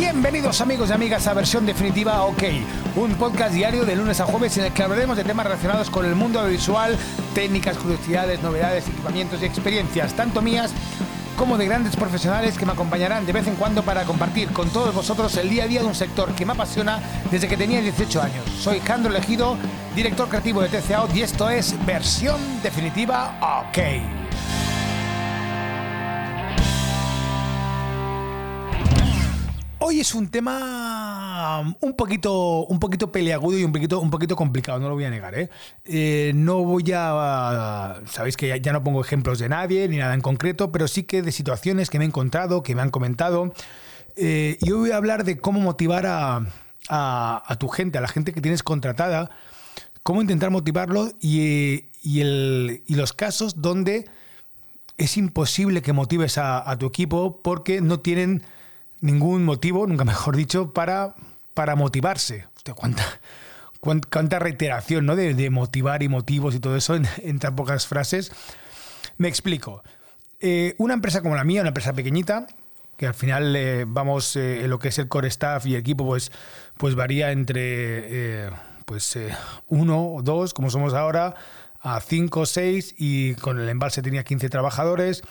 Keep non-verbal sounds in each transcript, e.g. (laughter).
Bienvenidos amigos y amigas a versión definitiva OK, un podcast diario de lunes a jueves en el que hablaremos de temas relacionados con el mundo audiovisual, técnicas, curiosidades, novedades, equipamientos y experiencias, tanto mías como de grandes profesionales que me acompañarán de vez en cuando para compartir con todos vosotros el día a día de un sector que me apasiona desde que tenía 18 años. Soy Jandro Elegido, director creativo de TCA y esto es versión definitiva OK. Hoy es un tema un poquito, un poquito peleagudo y un poquito, un poquito complicado, no lo voy a negar. ¿eh? Eh, no voy a. Sabéis que ya, no pongo ejemplos de nadie ni nada en concreto, pero sí que de situaciones que me he encontrado, que me han comentado. Eh, y hoy voy a hablar de cómo motivar a, a, tu gente, a la gente que tienes contratada, cómo intentar motivarlo y, y, el, y los casos donde es imposible que motives a, a tu equipo porque no tienen ningún motivo, nunca mejor dicho, para, para motivarse. cuánta, cuánta, reiteración ¿no? de, motivar y motivos y todo eso en, tan pocas frases. Me explico. Eh, una empresa como la mía, una empresa pequeñita, que al final eh, vamos, eh, lo que es el core staff y equipo, pues, pues varía entre pues, uno o dos, como somos ahora, a cinco o seis, y con el embalse tenía 15 trabajadores.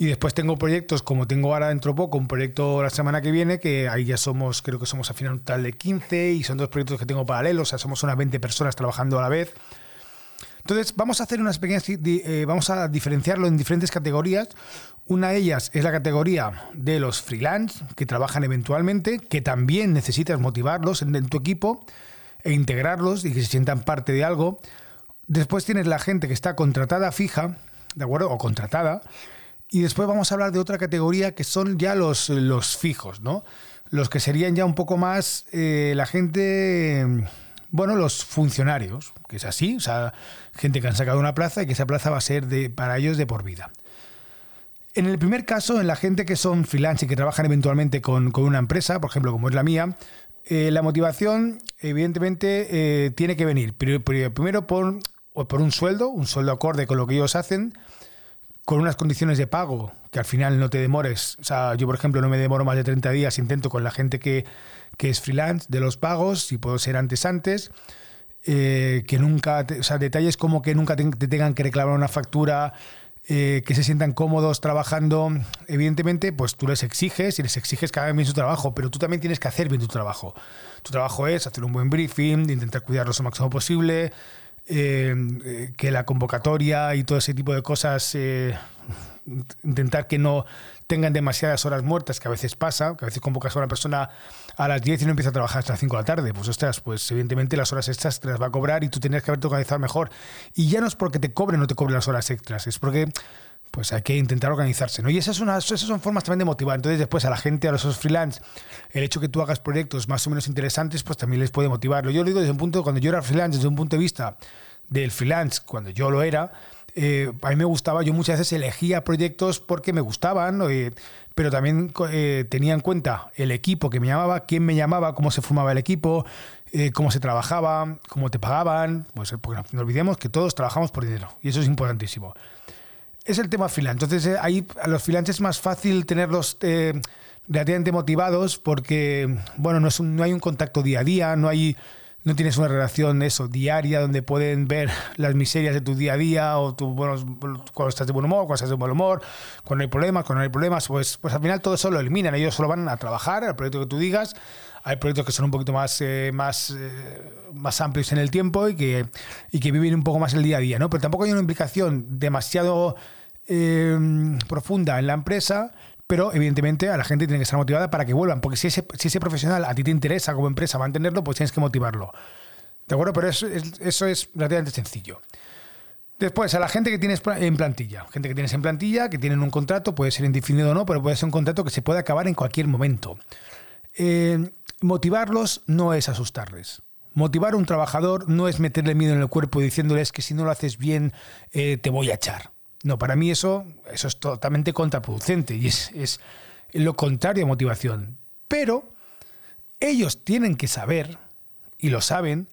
Y después tengo proyectos, como tengo ahora dentro poco, un proyecto la semana que viene, que ahí ya somos, creo que somos al final un total de 15 y son dos proyectos que tengo paralelos, o sea, somos unas 20 personas trabajando a la vez. Entonces, vamos a hacer unas pequeñas, eh, vamos a diferenciarlo en diferentes categorías. Una de ellas es la categoría de los freelance, que trabajan eventualmente, que también necesitas motivarlos en, en tu equipo e integrarlos y que se sientan parte de algo. Después tienes la gente que está contratada fija, ¿de acuerdo? O contratada, y después vamos a hablar de otra categoría que son ya los, los fijos, ¿no? Los que serían ya un poco más eh, la gente, bueno, los funcionarios, que es así, o sea, gente que han sacado una plaza y que esa plaza va a ser de, para ellos de por vida. En el primer caso, en la gente que son freelance y que trabajan eventualmente con, una empresa, por ejemplo, como es la mía, eh, la motivación, evidentemente, eh, tiene que venir primero por, por un sueldo, un sueldo acorde con lo que ellos hacen, con unas condiciones de pago que al final no te demores. O sea, yo, por ejemplo, no me demoro más de 30 días, intento con la gente que, es freelance de los pagos, si puedo ser antes, antes. Eh, que nunca, o sea, detalles como que nunca te, tengan que reclamar una factura, eh, que se sientan cómodos trabajando. Evidentemente, pues tú les exiges y les exiges que hagan bien su trabajo, pero tú también tienes que hacer bien tu trabajo. Tu trabajo es hacer un buen briefing, intentar cuidarlos lo máximo posible, eh, que la convocatoria y todo ese tipo de cosas, eh, intentar que no tengan demasiadas horas muertas, que a veces pasa, que a veces convocas a una persona a las 10 y no empieza a trabajar hasta las 5 de la tarde. Pues ostras, pues evidentemente las horas extras te las va a cobrar y tú tienes que haberte organizado mejor. Y ya no es porque te cobren o no te cobren las horas extras, es porque pues hay que intentar organizarse, ¿no? Y esas, son esas son formas también de motivar. Entonces, después a la gente, a los freelance, el hecho que tú hagas proyectos más o menos interesantes, pues también les puede motivarlo. Yo lo digo desde un punto, cuando yo era freelance, desde un punto de vista del freelance, cuando yo lo era, eh, a mí me gustaba, yo muchas veces elegía proyectos porque me gustaban, eh, pero también eh, tenía en cuenta el equipo que me llamaba, quién me llamaba, cómo se formaba el equipo, cómo se trabajaba, cómo te pagaban, pues no olvidemos que todos trabajamos por dinero y eso es importantísimo es el tema freelance. Entonces, eh, ahí a los freelance es más fácil tenerlos eh, relativamente motivados porque, bueno, no, es no hay un contacto día a día, no hay no tienes una relación eso diaria donde pueden ver (laughs) las miserias de tu día a día o tu, bueno, cuando estás de buen humor, cuando estás de buen humor, cuando hay problemas, cuando no hay problemas, pues, pues al final todo eso lo eliminan. Ellos solo van a trabajar al proyecto que tú digas. Hay proyectos que son un poquito más, eh, más, más amplios en el tiempo y que, y que viven un poco más el día a día, ¿no? Pero tampoco hay una implicación demasiado Em, profunda en la empresa, pero evidentemente a la gente tiene que estar motivada para que vuelvan, porque si ese, si ese profesional a ti te interesa como empresa mantenerlo, pues tienes que motivarlo. ¿De acuerdo? Pero eso es, eso es relativamente sencillo. Después, a la gente que tienes en plantilla. Gente que tienes en plantilla, que tienen un contrato, puede ser indefinido o no, pero puede ser un contrato que se puede acabar en cualquier momento. Eh, motivarlos no es asustarles. Motivar a un trabajador no es meterle miedo en el cuerpo diciéndoles que si no lo haces bien eh, te voy a echar. No, para mí eso, eso es totalmente contraproducente y es, es lo contrario a motivación. Pero ellos tienen que saber, y lo saben,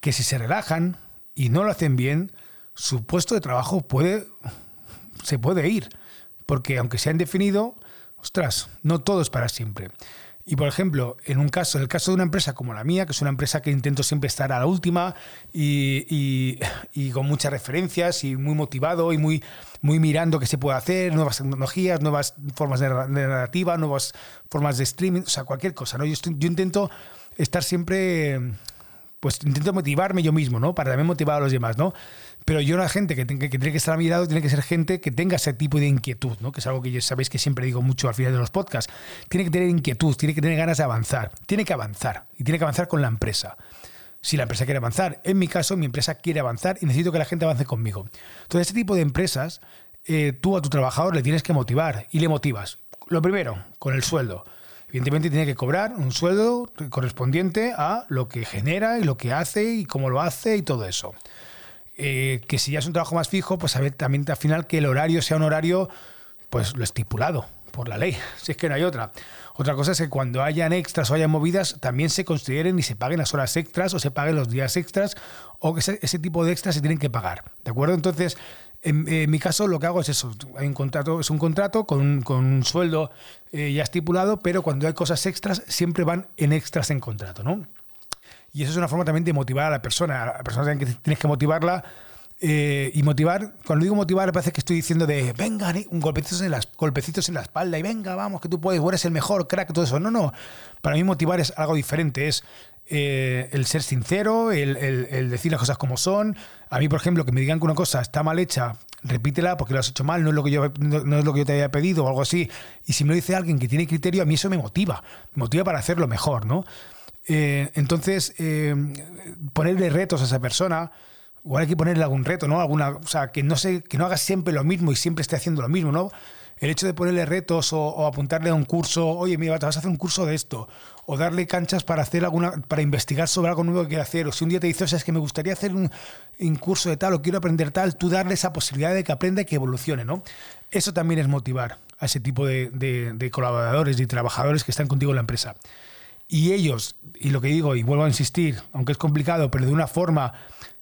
que si se relajan y no lo hacen bien, su puesto de trabajo puede, se puede ir. Porque aunque se han definido, ostras, no todo es para siempre. Y por ejemplo, en un caso, en el caso de una empresa como la mía, que es una empresa que intento siempre estar a la última y, con muchas referencias y muy motivado y muy, muy mirando qué se puede hacer, nuevas tecnologías, nuevas formas de, narrativa, nuevas formas de streaming, o sea, cualquier cosa. ¿no? Yo, yo intento estar siempre, pues intento motivarme yo mismo, ¿no? Para también motivar a los demás, ¿no? Pero yo la gente que, que, tiene que estar a mi lado tiene que ser gente que tenga ese tipo de inquietud, ¿no? que es algo que sabéis que siempre digo mucho al final de los podcasts. Tiene que tener inquietud, tiene que tener ganas de avanzar, tiene que avanzar y tiene que avanzar con la empresa. Si la empresa quiere avanzar, en mi caso, mi empresa quiere avanzar y necesito que la gente avance conmigo. Entonces, este tipo de empresas, eh, tú a tu trabajador le tienes que motivar y le motivas. Lo primero, con el sueldo. Evidentemente tiene que cobrar un sueldo correspondiente a lo que genera y lo que hace y cómo lo hace y todo eso. Eh, que si ya es un trabajo más fijo, pues a también al final que el horario sea un horario, pues lo estipulado por la ley, (laughs) si es que no hay otra. Otra cosa es que cuando hayan extras o hayan movidas, también se consideren y se paguen las horas extras o se paguen los días extras o que ese, tipo de extras se tienen que pagar. ¿De acuerdo? Entonces, en, mi caso lo que hago es eso, hay un contrato, es un contrato con, un sueldo eh, ya estipulado, pero cuando hay cosas extras siempre van en extras en contrato, ¿no? Y eso es una forma también de motivar a la persona. A la persona tienes que motivarla eh, y motivar, cuando digo motivar, parece que estoy diciendo de venga, un golpecitos en, las, golpecitos en la espalda y venga, vamos, que tú puedes, eres el mejor, crack, todo eso. No, no. Para mí motivar es algo diferente. Es eh, el ser sincero, el, decir las cosas como son. A mí, por ejemplo, que me digan que una cosa está mal hecha, repítela porque lo has hecho mal, no es lo que yo, no, es lo que yo te había pedido o algo así. Y si me lo dice alguien que tiene criterio, a mí eso me motiva. Me motiva para hacerlo mejor, ¿no? Eh, entonces, eh, ponerle retos a esa persona, igual hay que ponerle algún reto, ¿no? Alguna, o sea, que no, se, que no haga siempre lo mismo y siempre esté haciendo lo mismo, ¿no? El hecho de ponerle retos o, apuntarle a un curso, oye, mira, te vas a hacer un curso de esto, o darle canchas para hacer alguna, para investigar sobre algo nuevo que quiere hacer, o si un día te dice, o sea, es que me gustaría hacer un, curso de tal o quiero aprender tal, tú darle esa posibilidad de que aprenda y que evolucione, ¿no? Eso también es motivar a ese tipo de, de colaboradores y trabajadores que están contigo en la empresa. Y ellos, y lo que digo, y vuelvo a insistir, aunque es complicado, pero de una forma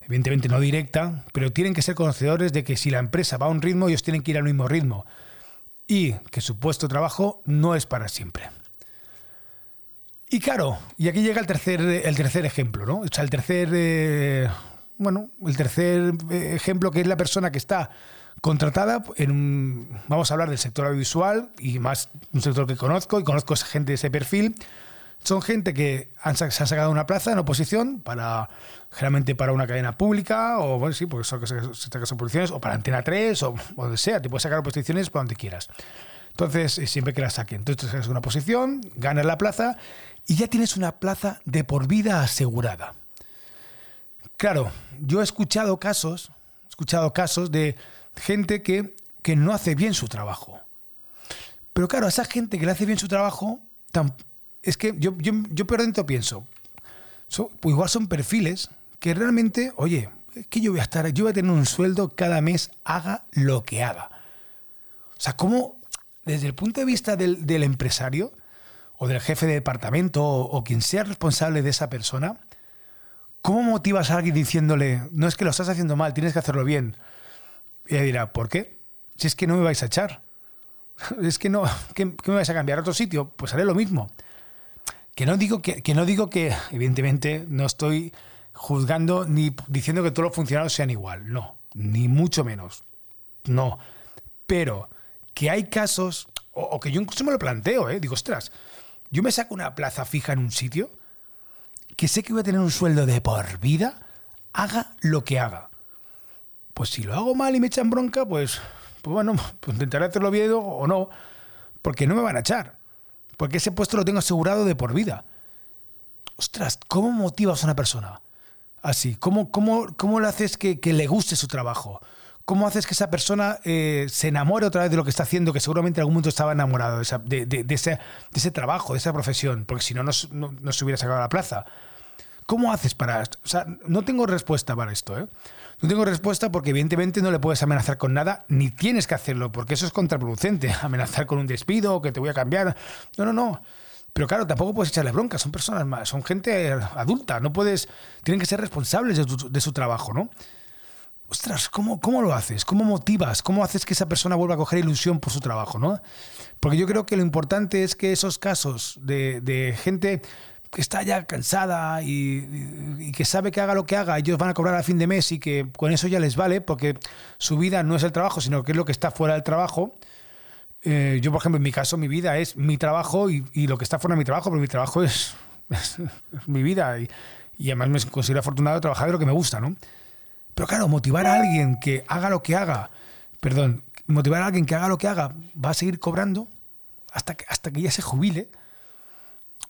evidentemente no directa, pero tienen que ser conocedores de que si la empresa va a un ritmo, ellos tienen que ir al mismo ritmo. Y que su puesto de trabajo no es para siempre. Y claro, y aquí llega el tercer, el tercer ejemplo, ¿no? O sea, el tercer, eh, bueno, el tercer eh, ejemplo que es la persona que está contratada en un, vamos a hablar del sector audiovisual y más un sector que conozco y conozco a gente de ese perfil, son gente que se ha sacado una plaza en oposición para generalmente para una cadena pública o bueno sí porque son se, o para Antena 3 o, donde sea te puedes sacar oposiciones para donde quieras. Entonces eh, siempre que la saquen. Entonces sacas una posición ganas la plaza y ya tienes una plaza de por vida asegurada. Claro yo he escuchado casos he escuchado casos de gente que, que no hace bien su trabajo. Pero claro esa gente que le hace bien su trabajo es que yo, yo, yo por dentro pienso, pues igual son perfiles que realmente, oye, es que yo voy a estar, yo voy a tener un sueldo cada mes, haga lo que haga. O sea, ¿cómo, desde el punto de vista del, del empresario o del jefe de departamento o, quien sea responsable de esa persona, ¿cómo motivas a alguien diciéndole, no es que lo estás haciendo mal, tienes que hacerlo bien? Y ella dirá, ¿por qué? Si es que no me vais a echar. (laughs) Es que no, ¿qué, me vais a cambiar a otro sitio? Pues haré lo mismo. Que no digo que, que no digo que, evidentemente, no estoy juzgando ni diciendo que todos los funcionarios sean igual. No, ni mucho menos. No. Pero que hay casos, o, que yo incluso me lo planteo, ¿eh? digo, ostras, yo me saco una plaza fija en un sitio que sé que voy a tener un sueldo de por vida, haga lo que haga. Pues si lo hago mal y me echan bronca, pues, pues bueno, pues intentaré hacerlo bien o no, porque no me van a echar. Porque ese puesto lo tengo asegurado de por vida. Ostras, ¿cómo motivas a una persona así? ¿Cómo, cómo, cómo le haces que, le guste su trabajo? ¿Cómo haces que esa persona eh, se enamore otra vez de lo que está haciendo, que seguramente en algún momento estaba enamorado de, de, ese, de ese, trabajo, de esa profesión? Porque si no, no, no, se hubiera sacado a la plaza. ¿Cómo haces para? O sea, no tengo respuesta para esto. ¿eh? No tengo respuesta porque evidentemente no le puedes amenazar con nada, ni tienes que hacerlo, porque eso es contraproducente, (laughs) amenazar con un despido que te voy a cambiar. No, no, no. Pero claro, tampoco puedes echarle bronca, son personas más, son gente adulta, no puedes, tienen que ser responsables de, su trabajo, ¿no? ostras, ¿cómo, ¿cómo lo haces? ¿Cómo motivas? ¿Cómo haces que esa persona vuelva a coger ilusión por su trabajo? ¿no? Porque yo creo que lo importante es que esos casos de gente que está ya cansada y, que sabe que haga lo que haga, ellos van a cobrar a fin de mes y que con eso ya les vale, porque su vida no es el trabajo, sino que es lo que está fuera del trabajo. Eh, yo, por ejemplo, en mi caso, mi vida es mi trabajo y, lo que está fuera de mi trabajo, porque mi trabajo es, (laughs) mi vida y, además me considero afortunado de trabajar de lo que me gusta, ¿no? Pero claro, motivar a alguien que haga lo que haga, perdón, motivar a alguien que haga lo que haga, va a seguir cobrando hasta que, hasta que ya se jubile.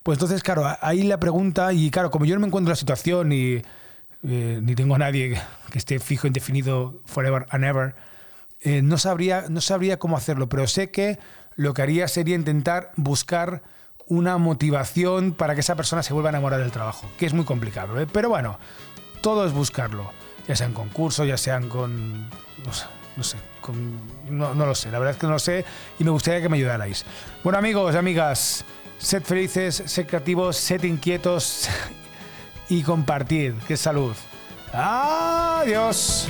Pues entonces, claro, ahí la pregunta, y claro, como yo no me encuentro en la situación y eh, ni tengo a nadie que esté fijo, indefinido, forever and ever, eh, no, sabría, no sabría cómo hacerlo, pero sé que lo que haría sería intentar buscar una motivación para que esa persona se vuelva a enamorar del trabajo, que es muy complicado. ¿eh? Pero bueno, todo es buscarlo, ya sean concursos, ya sean con... No sé, con, no, no lo sé, la verdad es que no lo sé y me gustaría que me ayudarais. Bueno amigos, amigas, Sed felices, sed creativos, sed inquietos y compartir. ¡Qué salud! ¡Adiós!